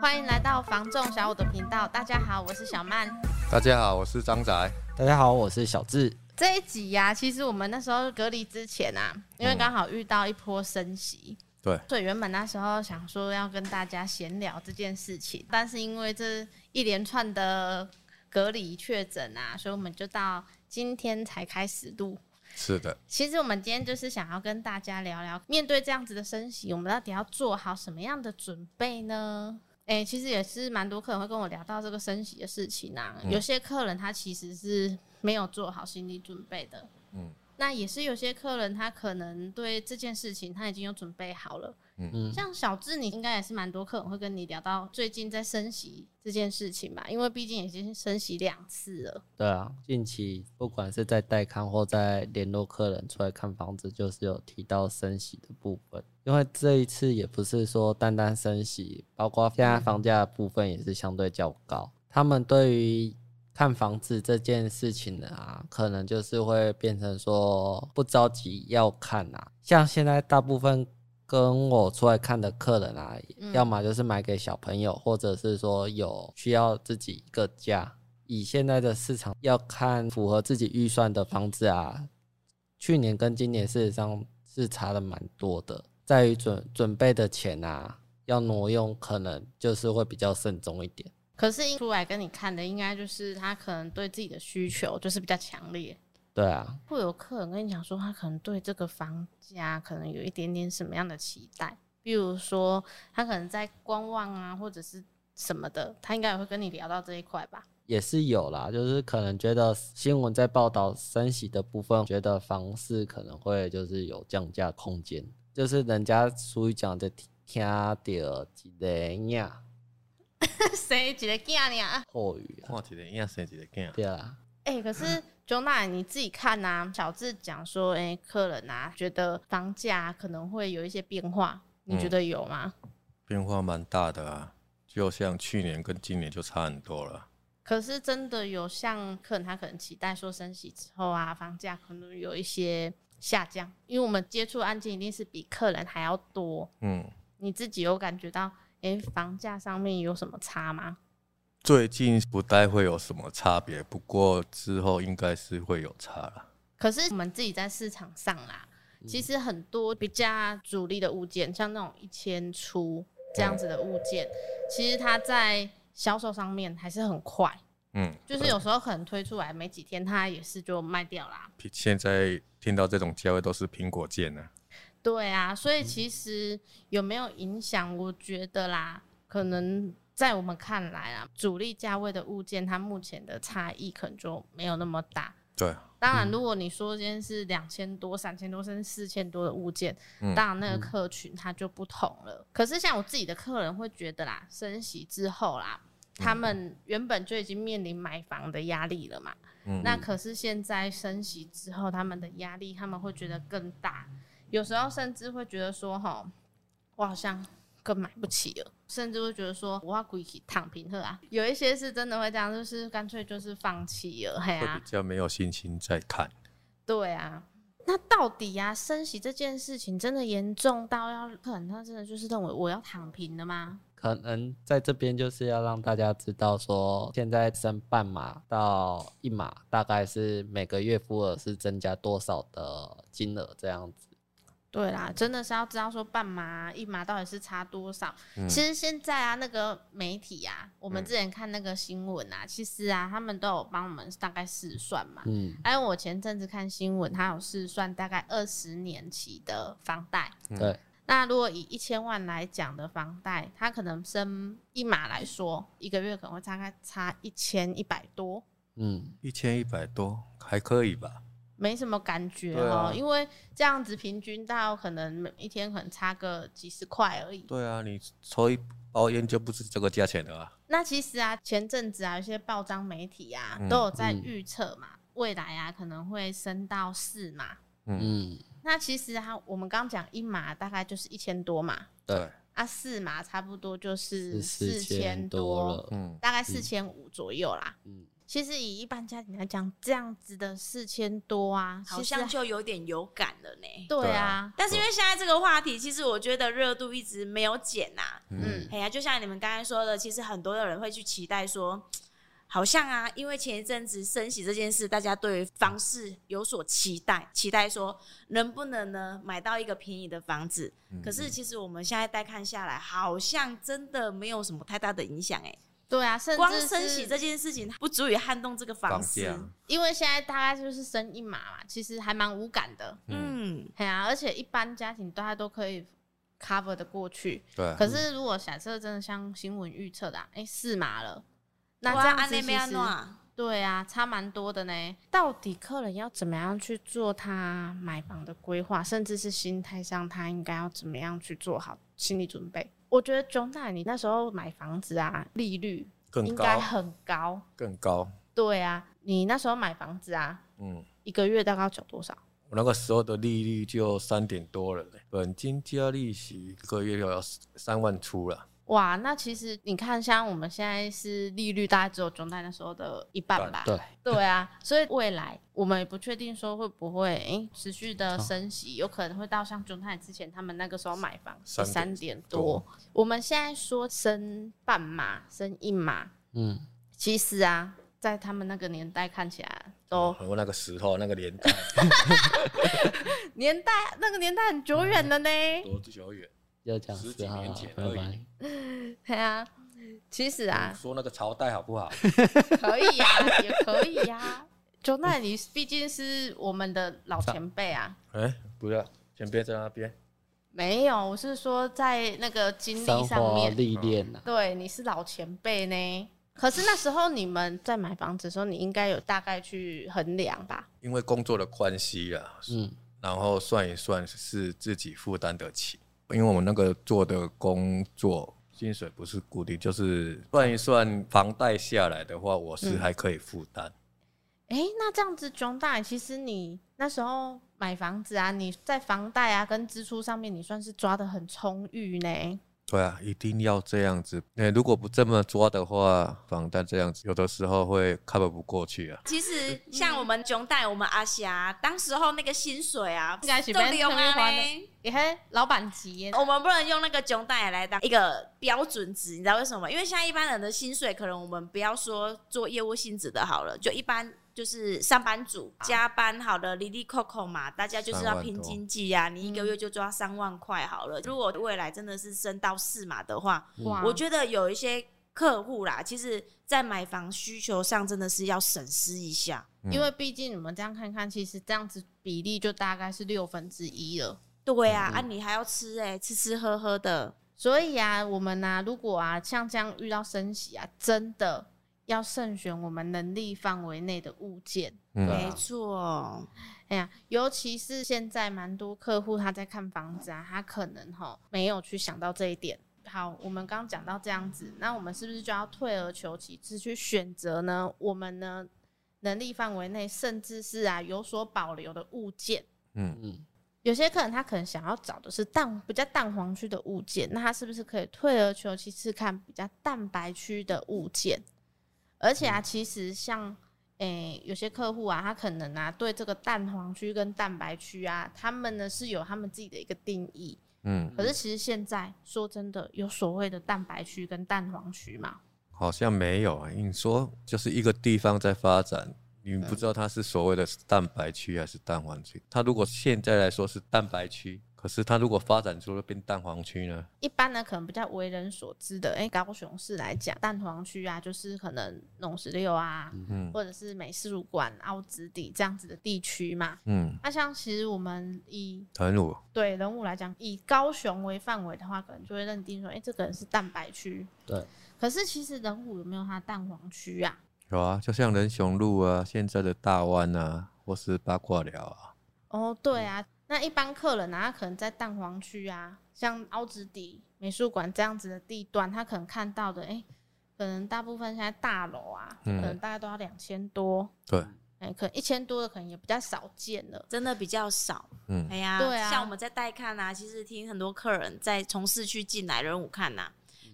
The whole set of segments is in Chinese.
欢迎来到房仲小五的频道。大家好，我是小曼。大家好，我是张仔。大家好，我是小智。这一集呀、啊，其实我们那时候隔离之前啊，因为刚好遇到一波升息，对、嗯，所以原本那时候想说要跟大家闲聊这件事情，但是因为这一连串的隔离确诊啊，所以我们就到今天才开始录。是的，其实我们今天就是想要跟大家聊聊，面对这样子的升息，我们到底要做好什么样的准备呢？哎、欸，其实也是蛮多客人会跟我聊到这个升息的事情啊。嗯、有些客人他其实是没有做好心理准备的，嗯，那也是有些客人他可能对这件事情他已经有准备好了。嗯，像小智，你应该也是蛮多客人会跟你聊到最近在升息这件事情吧？因为毕竟已经升息两次了。对啊，近期不管是在带看或在联络客人出来看房子，就是有提到升息的部分。因为这一次也不是说单单升息，包括现在房价的部分也是相对较高。他们对于看房子这件事情呢，啊，可能就是会变成说不着急要看啊。像现在大部分。跟我出来看的客人啊，嗯、要么就是买给小朋友，或者是说有需要自己一个家。以现在的市场，要看符合自己预算的房子啊，去年跟今年事实上是差的蛮多的。在于准准备的钱啊，要挪用，可能就是会比较慎重一点。可是出来跟你看的，应该就是他可能对自己的需求就是比较强烈。对啊，会有客人跟你讲说，他可能对这个房价可能有一点点什么样的期待，比如说他可能在观望啊，或者是什么的，他应该也会跟你聊到这一块吧？也是有啦，就是可能觉得新闻在报道升息的部分，觉得房市可能会就是有降价空间，就是人家俗语讲的听到一个囝，生一个囝呀，后语啊，看一个囝生一个囝，对啊，哎、欸，可是。就那你自己看呐、啊，小智讲说，哎、欸，客人啊，觉得房价可能会有一些变化，你觉得有吗？嗯、变化蛮大的啊，就像去年跟今年就差很多了。可是真的有像客人他可能期待说升息之后啊，房价可能有一些下降，因为我们接触案件一定是比客人还要多。嗯，你自己有感觉到，哎、欸，房价上面有什么差吗？最近不太会有什么差别，不过之后应该是会有差了。可是我们自己在市场上啦，其实很多比较主力的物件，像那种一千出这样子的物件，其实它在销售上面还是很快。嗯，就是有时候可能推出来没几天，它也是就卖掉啦。现在听到这种价位都是苹果件呢。对啊，所以其实有没有影响？我觉得啦，可能。在我们看来啊，主力价位的物件，它目前的差异可能就没有那么大。对，当然，如果你说今天是两千多、三千多，甚至四千多的物件，嗯、当然那个客群它就不同了。嗯、可是像我自己的客人会觉得啦，升息之后啦，他们原本就已经面临买房的压力了嘛。嗯、那可是现在升息之后，他们的压力他们会觉得更大，有时候甚至会觉得说，哈，我好像。更买不起了，甚至会觉得说我要归去躺平了啊。有一些是真的会这样，就是干脆就是放弃了，嘿啊，会比较没有信心再看。对啊，那到底啊，升息这件事情真的严重到要可能他真的就是认为我要躺平了吗？可能在这边就是要让大家知道说，现在升半码到一码，大概是每个月付额是增加多少的金额这样子。对啦，真的是要知道说半码一码到底是差多少。嗯、其实现在啊，那个媒体啊，我们之前看那个新闻啊，嗯、其实啊，他们都有帮我们大概试算嘛。嗯。还有我前阵子看新闻，他有试算大概二十年期的房贷。对、嗯。那如果以一千万来讲的房贷，它可能升一码来说，一个月可能会大概差一千一百多。嗯，一千一百多还可以吧。没什么感觉哦，啊、因为这样子平均到可能每一天可能差个几十块而已。对啊，你抽一包烟就不是这个价钱了啊。那其实啊，前阵子啊，有些报章媒体啊、嗯、都有在预测嘛，嗯、未来啊可能会升到四码。嗯，那其实啊，我们刚讲一码大概就是一千多嘛。对。啊，四码差不多就是四千多，嗯，大概四千五左右啦。嗯。其实以一般家庭来讲，这样子的四千多啊，好像就有点有感了呢。对啊，但是因为现在这个话题，其实我觉得热度一直没有减呐。嗯，哎呀，就像你们刚才说的，其实很多的人会去期待说，好像啊，因为前一阵子升息这件事，大家对房市有所期待，期待说能不能呢买到一个便宜的房子。可是其实我们现在带看下来，好像真的没有什么太大的影响哎。对啊，甚至光升息这件事情不足以撼动这个房市，因为现在大概就是升一码嘛，其实还蛮无感的。嗯，对啊，而且一般家庭大家都可以 cover 的过去。对。可是如果假设真的像新闻预测的、啊，哎，四码了，那这样子其实对啊，差蛮多的呢。到底客人要怎么样去做他买房的规划，甚至是心态上，他应该要怎么样去做好心理准备？我觉得 John 大，你那时候买房子啊，利率应该很高，更高。对啊，你那时候买房子啊，嗯，一个月大概要缴多少？我那个时候的利率就三点多了嘞，本金加利息一个月要三万出了。哇，那其实你看，像我们现在是利率大概只有中贷那时候的一半吧？对对啊，所以未来我们也不确定说会不会诶、欸、持续的升息，有可能会到像中泰之前他们那个时候买房三点多。我们现在说升半码、升一码，嗯，其实啊，在他们那个年代看起来都和那个时候那个年代，年代那个年代很久远了呢，多久远？要讲十几年前而已。对啊，其实啊，说那个朝代好不好？可以呀、啊，也可以呀、啊。就那你毕竟是我们的老前辈啊。哎、欸，不要，前辈在那边。没有，我是说在那个经历上面历练、啊、对，你是老前辈呢。可是那时候你们在买房子的时候，你应该有大概去衡量吧？因为工作的关系啊，嗯，然后算一算是自己负担得起。因为我们那个做的工作薪水不是固定，就是算一算房贷下来的话，我是还可以负担。哎、嗯欸，那这样子钟大，其实你那时候买房子啊，你在房贷啊跟支出上面，你算是抓的很充裕呢。对啊，一定要这样子。哎，如果不这么抓的话，房贷这样子，有的时候会 cover 不过去啊。其实像我们中贷，我们阿霞，当时候那个薪水啊，应该是不用啊，也还老板级。我们不能用那个中贷来当一个标准值，你知道为什么吗？因为像一般人的薪水，可能我们不要说做业务性质的好了，就一般。就是上班族加班好的，哩哩扣扣嘛，大家就是要拼经济呀。你一个月就抓三万块好了。如果未来真的是升到四码的话，哇，我觉得有一些客户啦，其实在买房需求上真的是要审视一下，因为毕竟你们这样看看，其实这样子比例就大概是六分之一了。对啊，啊，你还要吃哎、欸，吃吃喝喝的。所以啊，我们啊，如果啊，像这样遇到升息啊，真的。要慎选我们能力范围内的物件，嗯、没错。哎呀，尤其是现在蛮多客户他在看房子啊，他可能哈没有去想到这一点。好，我们刚讲到这样子，那我们是不是就要退而求其次去选择呢？我们呢能力范围内，甚至是啊有所保留的物件。嗯嗯，有些客人他可能想要找的是淡比较淡黄区的物件，那他是不是可以退而求其次看比较淡白区的物件？而且啊，其实像诶、欸、有些客户啊，他可能啊对这个蛋黄区跟蛋白区啊，他们呢是有他们自己的一个定义。嗯。可是其实现在说真的，有所谓的蛋白区跟蛋黄区吗？好像没有啊。你说就是一个地方在发展，你不知道它是所谓的蛋白区还是蛋黄区。它如果现在来说是蛋白区。可是它如果发展出了变蛋黄区呢？一般呢，可能比较为人所知的，哎、欸，高雄市来讲，蛋黄区啊，就是可能农十六啊，嗯、或者是美术馆、凹子底这样子的地区嘛。嗯，那像其实我们以人武对人武来讲，以高雄为范围的话，可能就会认定说，哎、欸，这个人是蛋白区。对。可是其实人武有没有它蛋黄区啊？有啊，就像仁雄路啊，现在的大湾啊，或是八卦寮啊。哦，对啊。嗯那一般客人呢、啊，他可能在蛋黄区啊，像凹子底美术馆这样子的地段，他可能看到的，哎、欸，可能大部分现在大楼啊，嗯、可能大概都要两千多。对，哎、欸，可能一千多的可能也比较少见了，真的比较少。嗯，哎呀，对啊，像我们在带看啊，其实听很多客人在从市区进来人武看呐、啊，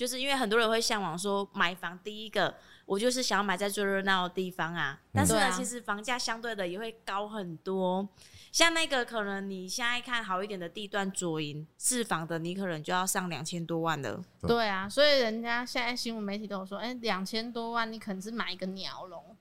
就是因为很多人会向往说买房，第一个。我就是想要买在最热闹的地方啊。但是呢，嗯、其实房价相对的也会高很多。像那个可能你现在看好一点的地段，左营四房的，你可能就要上两千多万了。对啊，所以人家现在新闻媒体都有说，哎、欸，两千多万你可能是买一个鸟笼。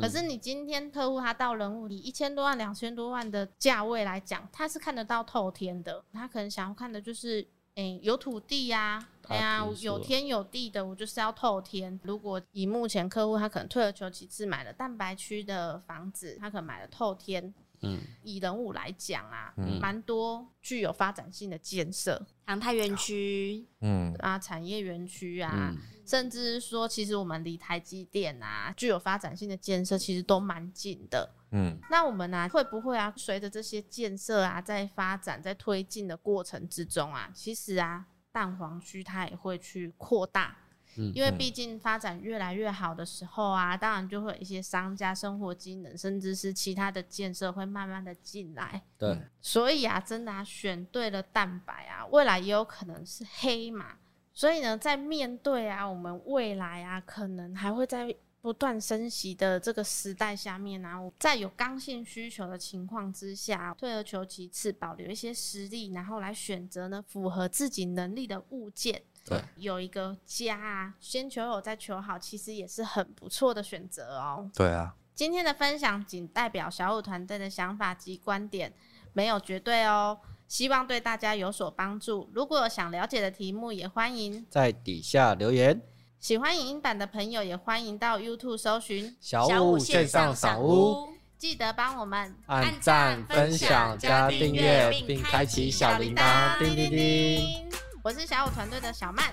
可是你今天客户他到人物里一千多万、两千多万的价位来讲，他是看得到透天的。他可能想要看的就是，哎、欸，有土地呀、啊，对呀，有天有地的，我就是要透天。如果以目前客户他可能退而求其次买了蛋白区的房子，他可能买了透天。嗯，以人物来讲啊，蛮、嗯、多具有发展性的建设，航太园区，嗯啊，产业园区啊。嗯甚至说，其实我们离台积电啊，具有发展性的建设，其实都蛮近的。嗯，那我们呢、啊，会不会啊，随着这些建设啊，在发展、在推进的过程之中啊，其实啊，蛋黄区它也会去扩大。嗯，因为毕竟发展越来越好的时候啊，当然就会有一些商家、生活机能，甚至是其他的建设会慢慢的进来。对，所以啊，真的啊，选对了蛋白啊，未来也有可能是黑马。所以呢，在面对啊，我们未来啊，可能还会在不断升息的这个时代下面啊，在有刚性需求的情况之下，退而求其次，保留一些实力，然后来选择呢符合自己能力的物件。对，有一个家啊，先求有再求好，其实也是很不错的选择哦。对啊，今天的分享仅代表小五团队的想法及观点，没有绝对哦。希望对大家有所帮助。如果有想了解的题目，也欢迎在底下留言。喜欢影音版的朋友，也欢迎到 YouTube 搜寻小五线上赏屋，记得帮我们按赞、分享、加订阅，并开启小铃铛，叮叮叮。我是小五团队的小曼，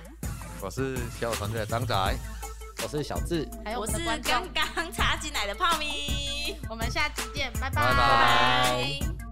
我是小五团队的张仔，我是小智，还有我，我是刚刚插进来的泡米。我们下期见，拜拜。拜拜。